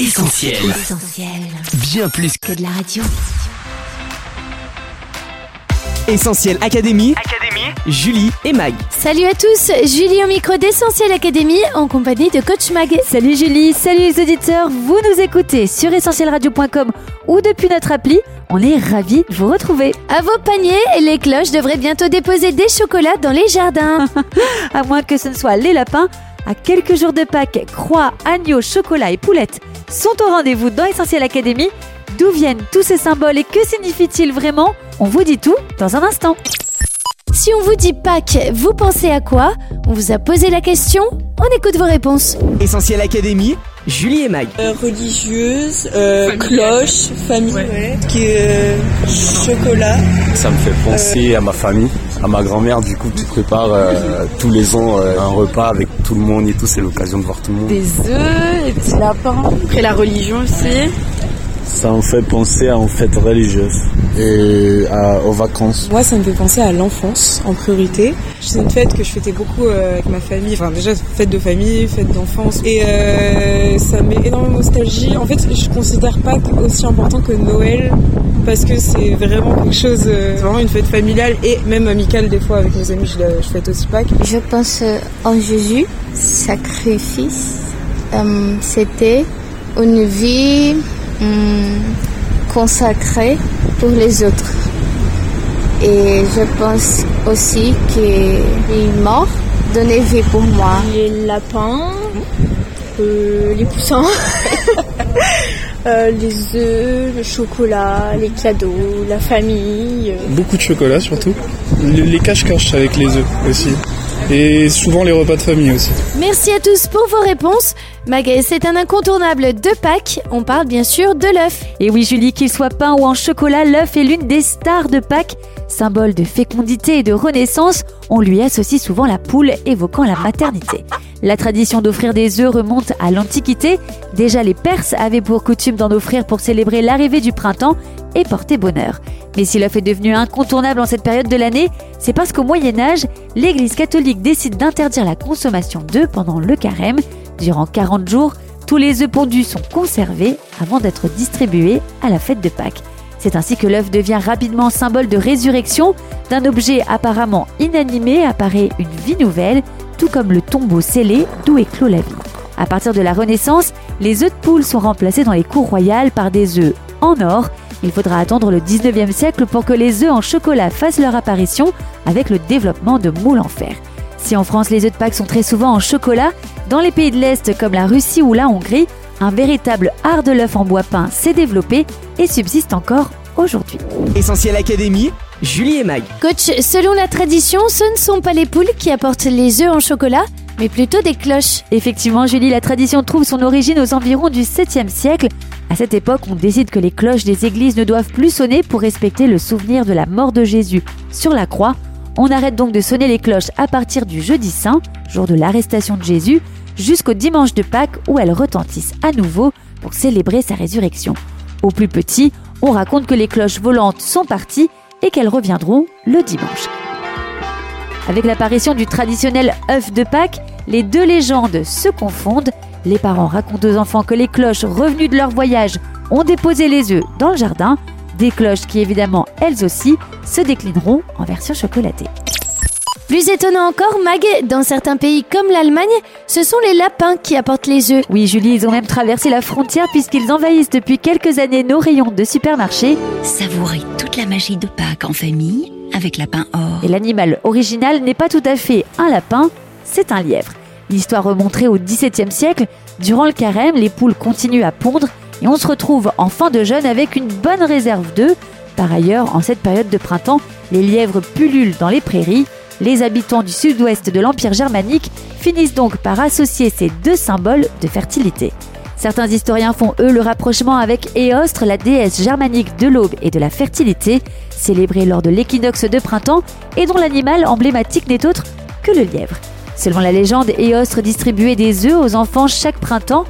Essentiel. Essentiel. Bien plus Que de la radio. Essentiel Académie. Julie et Mag. Salut à tous, Julie au micro d'Essentiel Académie en compagnie de Coach Mag. Salut Julie, salut les auditeurs, vous nous écoutez sur essentielradio.com ou depuis notre appli, on est ravis de vous retrouver. À vos paniers, les cloches devraient bientôt déposer des chocolats dans les jardins. À moins que ce ne soit les lapins, à quelques jours de Pâques, croix, agneaux, chocolat et poulettes sont au rendez-vous dans Essentiel Académie. D'où viennent tous ces symboles et que signifient-ils vraiment? On vous dit tout dans un instant. Si on vous dit Pâques, vous pensez à quoi? On vous a posé la question On écoute vos réponses. Essentiel Académie. Julie et Mag. Euh, religieuse, euh, cloche, famille, qui est euh, chocolat. Ça me fait penser à ma famille, à ma grand-mère du coup qui prépare euh, tous les ans euh, un repas avec tout le monde et tout, c'est l'occasion de voir tout le monde. Des œufs, des petits lapins. Après la religion aussi. Ça me fait penser à une fête religieuse et à- aux vacances. Moi, ça me fait penser à l'enfance en priorité. C'est une fête que je fêtais beaucoup euh, avec ma famille. Enfin, déjà, fête de famille, fête d'enfance. Et euh, ça met énormément de nostalgie. En fait, je considère pas aussi important que Noël parce que c'est vraiment quelque chose, euh, c'est vraiment une fête familiale et même amicale des fois avec mes amis. Je, la- je fête aussi Pâques. Je pense en Jésus, sacrifice. Euh, C'était une vie hum, consacrée pour les autres. Et je pense aussi qu'il est mort, donner vie pour moi. les lapins, euh, les poussins, euh, les œufs, le chocolat, les cadeaux, la famille. Beaucoup de chocolat surtout. Le- Les cache-cache avec les œufs aussi. Et souvent les repas de famille aussi. Merci à tous pour vos réponses. Mag, c'est un incontournable de Pâques. On parle bien sûr de l'œuf. Et oui Julie, qu'il soit peint ou en chocolat, l'œuf est l'une des stars de Pâques. Symbole de fécondité et de renaissance, on lui associe souvent la poule évoquant la maternité. La tradition d'offrir des œufs remonte à l'Antiquité. Déjà les Perses avaient pour coutume d'en offrir pour célébrer l'arrivée du printemps et porter bonheur. Mais si l'œuf est devenu incontournable en cette période de l'année, c'est parce qu'au Moyen Âge, l'Église catholique décide d'interdire la consommation d'œufs pendant le carême. Durant 40 jours, tous les œufs pondus sont conservés avant d'être distribués à la fête de Pâques. C'est ainsi que l'œuf devient rapidement symbole de résurrection. D'un objet apparemment inanimé apparaît une vie nouvelle, tout comme le tombeau scellé d'où éclot la vie. À partir de la Renaissance, les œufs de poule sont remplacés dans les cours royales par des œufs en or. Il faudra attendre le 19e siècle pour que les œufs en chocolat fassent leur apparition avec le développement de moules en fer. Si en France les œufs de Pâques sont très souvent en chocolat, dans les pays de l'Est comme la Russie ou la Hongrie, un véritable art de l'œuf en bois peint s'est développé et subsiste encore aujourd'hui. Essentiel Académie. Julie et Mag. Coach, selon la tradition, ce ne sont pas les poules qui apportent les œufs en chocolat, mais plutôt des cloches. Effectivement, Julie, la tradition trouve son origine aux environs du 7e siècle. À cette époque, on décide que les cloches des églises ne doivent plus sonner pour respecter le souvenir de la mort de Jésus sur la croix. On arrête donc de sonner les cloches à partir du jeudi saint, jour de l'arrestation de Jésus, jusqu'au dimanche de Pâques où elles retentissent à nouveau pour célébrer sa résurrection. Au plus petit, on raconte que les cloches volantes sont parties et qu'elles reviendront le dimanche. Avec l'apparition du traditionnel œuf de Pâques, les deux légendes se confondent. Les parents racontent aux enfants que les cloches revenues de leur voyage ont déposé les œufs dans le jardin, des cloches qui évidemment elles aussi se déclineront en version chocolatée. Plus étonnant encore, Mag, dans certains pays comme l'Allemagne, ce sont les lapins qui apportent les œufs. Oui Julie, ils ont même traversé la frontière puisqu'ils envahissent depuis quelques années nos rayons de supermarché Savourez toute la magie de Pâques en famille avec Lapin Or. et l'animal original n'est pas tout à fait un lapin, c'est un lièvre. L'histoire remonterait au XVIIe siècle. Durant le carême, les poules continuent à pondre et on se retrouve en fin de jeûne avec une bonne réserve d'œufs. Par ailleurs, en cette période de printemps, les lièvres pullulent dans les prairies. Les habitants du sud-ouest de l'Empire germanique finissent donc par associer ces deux symboles de fertilité. Certains historiens font eux le rapprochement avec Éostre, la déesse germanique de l'aube et de la fertilité, célébrée lors de l'équinoxe de printemps et dont l'animal emblématique n'est autre que le lièvre. Selon la légende, Éostre distribuait des œufs aux enfants chaque printemps.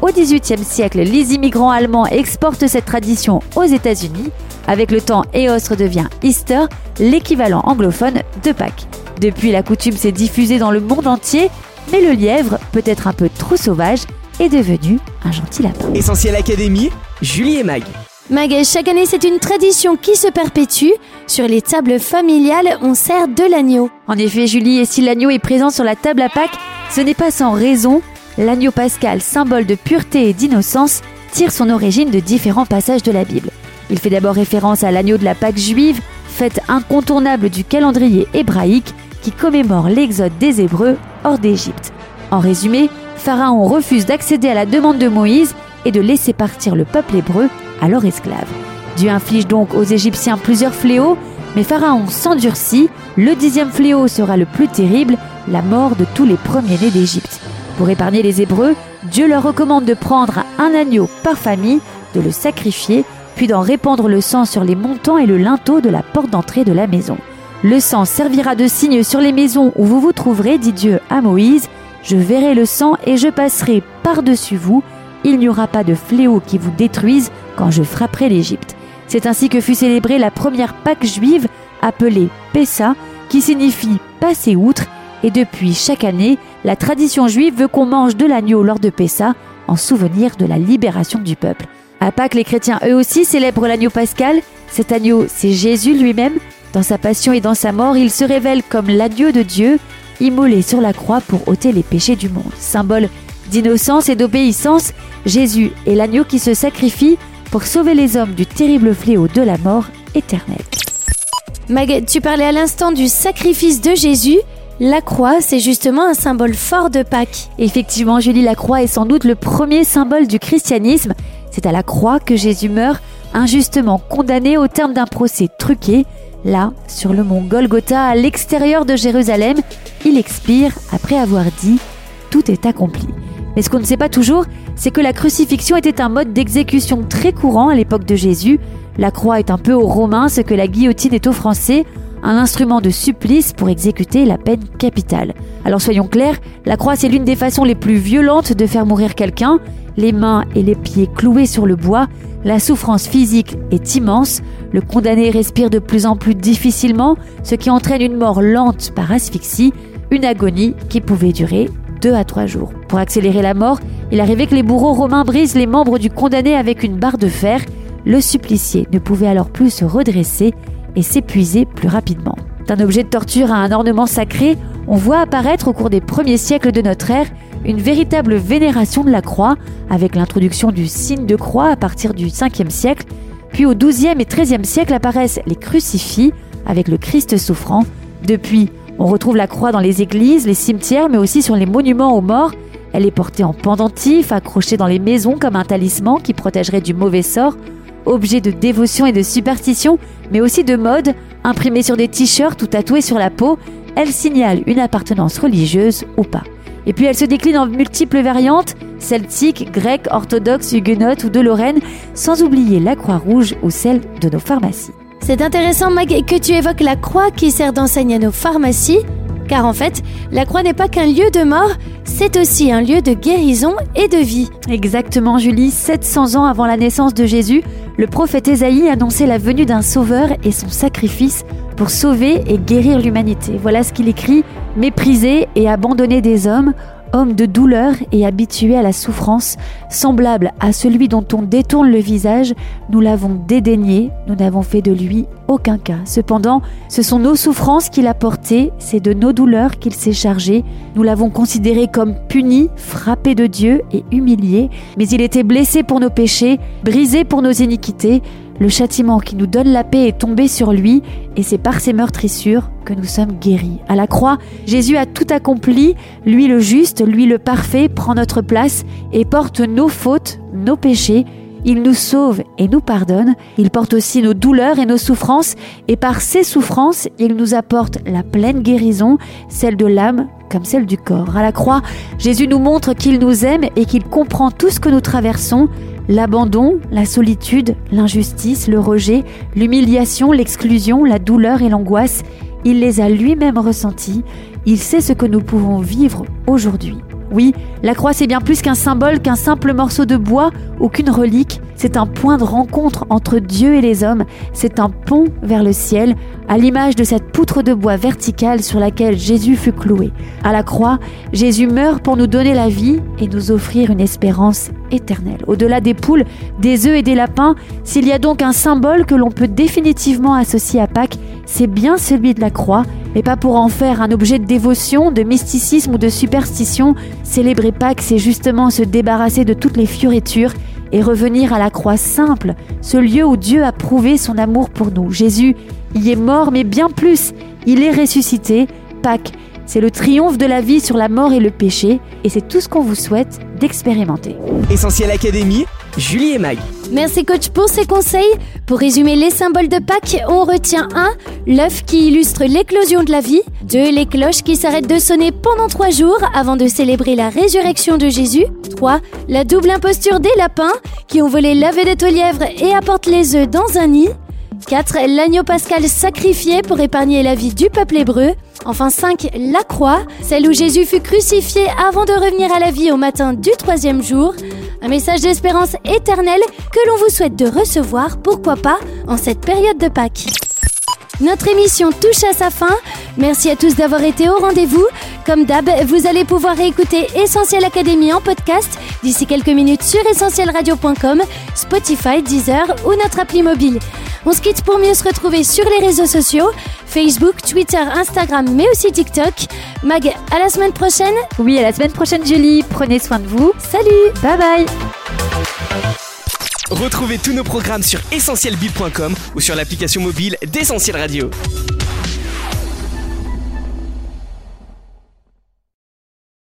Au XVIIIe siècle, les immigrants allemands exportent cette tradition aux États-Unis. Avec le temps, Éostre devient Easter, l'équivalent anglophone de Pâques. Depuis, la coutume s'est diffusée dans le monde entier, mais le lièvre, peut-être un peu trop sauvage, est devenu un gentil lapin. Essentiel Académie, Julie et Mag. Mag, chaque année, c'est une tradition qui se perpétue. Sur les tables familiales, on sert de l'agneau. En effet, Julie, et si l'agneau est présent sur la table à Pâques, ce n'est pas sans raison. L'agneau pascal, symbole de pureté et d'innocence, tire son origine de différents passages de la Bible. Il fait d'abord référence à l'agneau de la Pâque juive, fête incontournable du calendrier hébraïque qui commémore l'exode des Hébreux hors d'Égypte. En résumé, Pharaon refuse d'accéder à la demande de Moïse et de laisser partir le peuple hébreu, alors esclave. Dieu inflige donc aux Égyptiens plusieurs fléaux, mais Pharaon s'endurcit. Le dixième fléau sera le plus terrible, la mort de tous les premiers-nés d'Égypte. Pour épargner les Hébreux, Dieu leur recommande de prendre un agneau par famille, de le sacrifier, puis d'en répandre le sang sur les montants et le linteau de la porte d'entrée de la maison. Le sang servira de signe sur les maisons où vous vous trouverez, dit Dieu à Moïse. Je verrai le sang et je passerai par-dessus vous. Il n'y aura pas de fléau qui vous détruise quand je frapperai l'Égypte. C'est ainsi que fut célébrée la première Pâque juive, appelée Pessa, qui signifie passer outre, et depuis chaque année, la tradition juive veut qu'on mange de l'agneau lors de Pessa, en souvenir de la libération du peuple. À Pâques, les chrétiens eux aussi célèbrent l'agneau pascal. Cet agneau, c'est Jésus lui-même. Dans sa passion et dans sa mort, il se révèle comme l'adieu de Dieu, immolé sur la croix pour ôter les péchés du monde. Symbole d'innocence et d'obéissance, Jésus est l'agneau qui se sacrifie pour sauver les hommes du terrible fléau de la mort éternelle. Mag, tu parlais à l'instant du sacrifice de Jésus. La croix, c'est justement un symbole fort de Pâques. Effectivement, Julie, la croix est sans doute le premier symbole du christianisme. C'est à la croix que Jésus meurt, injustement condamné au terme d'un procès truqué. Là, sur le mont Golgotha, à l'extérieur de Jérusalem, il expire après avoir dit ⁇ Tout est accompli ⁇ Mais ce qu'on ne sait pas toujours, c'est que la crucifixion était un mode d'exécution très courant à l'époque de Jésus. La croix est un peu aux Romains ce que la guillotine est aux Français, un instrument de supplice pour exécuter la peine capitale. Alors soyons clairs, la croix c'est l'une des façons les plus violentes de faire mourir quelqu'un. Les mains et les pieds cloués sur le bois, la souffrance physique est immense, le condamné respire de plus en plus difficilement, ce qui entraîne une mort lente par asphyxie, une agonie qui pouvait durer deux à trois jours. Pour accélérer la mort, il arrivait que les bourreaux romains brisent les membres du condamné avec une barre de fer. Le supplicié ne pouvait alors plus se redresser et s'épuiser plus rapidement. D'un objet de torture à un ornement sacré, on voit apparaître au cours des premiers siècles de notre ère une véritable vénération de la croix, avec l'introduction du signe de croix à partir du 5e siècle, puis au 12e et 13e siècle apparaissent les crucifix, avec le Christ souffrant. Depuis, on retrouve la croix dans les églises, les cimetières, mais aussi sur les monuments aux morts. Elle est portée en pendentif, accrochée dans les maisons comme un talisman qui protégerait du mauvais sort, objet de dévotion et de superstition, mais aussi de mode, imprimée sur des t-shirts ou tatouée sur la peau, elle signale une appartenance religieuse ou pas. Et puis elle se décline en multiples variantes, celtiques, grecques, orthodoxes, huguenotes ou de Lorraine, sans oublier la croix rouge ou celle de nos pharmacies. C'est intéressant, Mag, que tu évoques la croix qui sert d'enseigne à nos pharmacies, car en fait, la croix n'est pas qu'un lieu de mort, c'est aussi un lieu de guérison et de vie. Exactement, Julie. 700 ans avant la naissance de Jésus, le prophète Ésaïe annonçait la venue d'un sauveur et son sacrifice pour sauver et guérir l'humanité. Voilà ce qu'il écrit Méprisé et abandonné des hommes, homme de douleur et habitué à la souffrance, semblable à celui dont on détourne le visage, nous l'avons dédaigné, nous n'avons fait de lui aucun cas. Cependant, ce sont nos souffrances qu'il a portées, c'est de nos douleurs qu'il s'est chargé, nous l'avons considéré comme puni, frappé de Dieu et humilié, mais il était blessé pour nos péchés, brisé pour nos iniquités, le châtiment qui nous donne la paix est tombé sur lui, et c'est par ses meurtrissures que nous sommes guéris. À la croix, Jésus a tout accompli, lui le juste, lui le parfait, prend notre place et porte nos fautes, nos péchés. Il nous sauve et nous pardonne. Il porte aussi nos douleurs et nos souffrances. Et par ces souffrances, il nous apporte la pleine guérison, celle de l'âme comme celle du corps. À la croix, Jésus nous montre qu'il nous aime et qu'il comprend tout ce que nous traversons. L'abandon, la solitude, l'injustice, le rejet, l'humiliation, l'exclusion, la douleur et l'angoisse, il les a lui-même ressentis. Il sait ce que nous pouvons vivre aujourd'hui. Oui, la croix c'est bien plus qu'un symbole, qu'un simple morceau de bois ou qu'une relique. C'est un point de rencontre entre Dieu et les hommes, c'est un pont vers le ciel, à l'image de cette poutre de bois verticale sur laquelle Jésus fut cloué. À la croix, Jésus meurt pour nous donner la vie et nous offrir une espérance éternelle. Au-delà des poules, des œufs et des lapins, s'il y a donc un symbole que l'on peut définitivement associer à Pâques, c'est bien celui de la croix, mais pas pour en faire un objet de dévotion, de mysticisme ou de superstition. Célébrer Pâques, c'est justement se débarrasser de toutes les fioritures et revenir à la croix simple, ce lieu où Dieu a prouvé son amour pour nous. Jésus y est mort, mais bien plus, il est ressuscité. Pâques, c'est le triomphe de la vie sur la mort et le péché, et c'est tout ce qu'on vous souhaite d'expérimenter. Essentiel Académie, Julie et Mag. Merci coach pour ces conseils. Pour résumer les symboles de Pâques, on retient 1. L'œuf qui illustre l'éclosion de la vie. 2. Les cloches qui s'arrêtent de sonner pendant 3 jours avant de célébrer la résurrection de Jésus. 3. La double imposture des lapins qui ont volé l'œuf de lièvre et apportent les œufs dans un nid. 4. L'agneau pascal sacrifié pour épargner la vie du peuple hébreu. Enfin 5. La croix, celle où Jésus fut crucifié avant de revenir à la vie au matin du troisième jour. Un message d'espérance éternelle que l'on vous souhaite de recevoir, pourquoi pas, en cette période de Pâques. Notre émission touche à sa fin. Merci à tous d'avoir été au rendez-vous. Comme d'hab, vous allez pouvoir réécouter Essentiel Académie en podcast d'ici quelques minutes sur essentielradio.com, Spotify, Deezer ou notre appli mobile. On se quitte pour mieux se retrouver sur les réseaux sociaux, Facebook, Twitter, Instagram, mais aussi TikTok. Mag, à la semaine prochaine. Oui, à la semaine prochaine Julie. Prenez soin de vous. Salut, bye bye. Retrouvez tous nos programmes sur essentielbill.com ou sur l'application mobile d'Essentiel Radio.